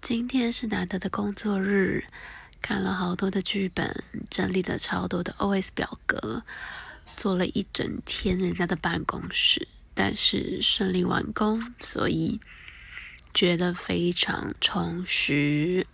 今天是难得的工作日看了好多的剧本整理了超多的 os 表格做了一整天人家的办公室但是顺利完工所以觉得非常充实。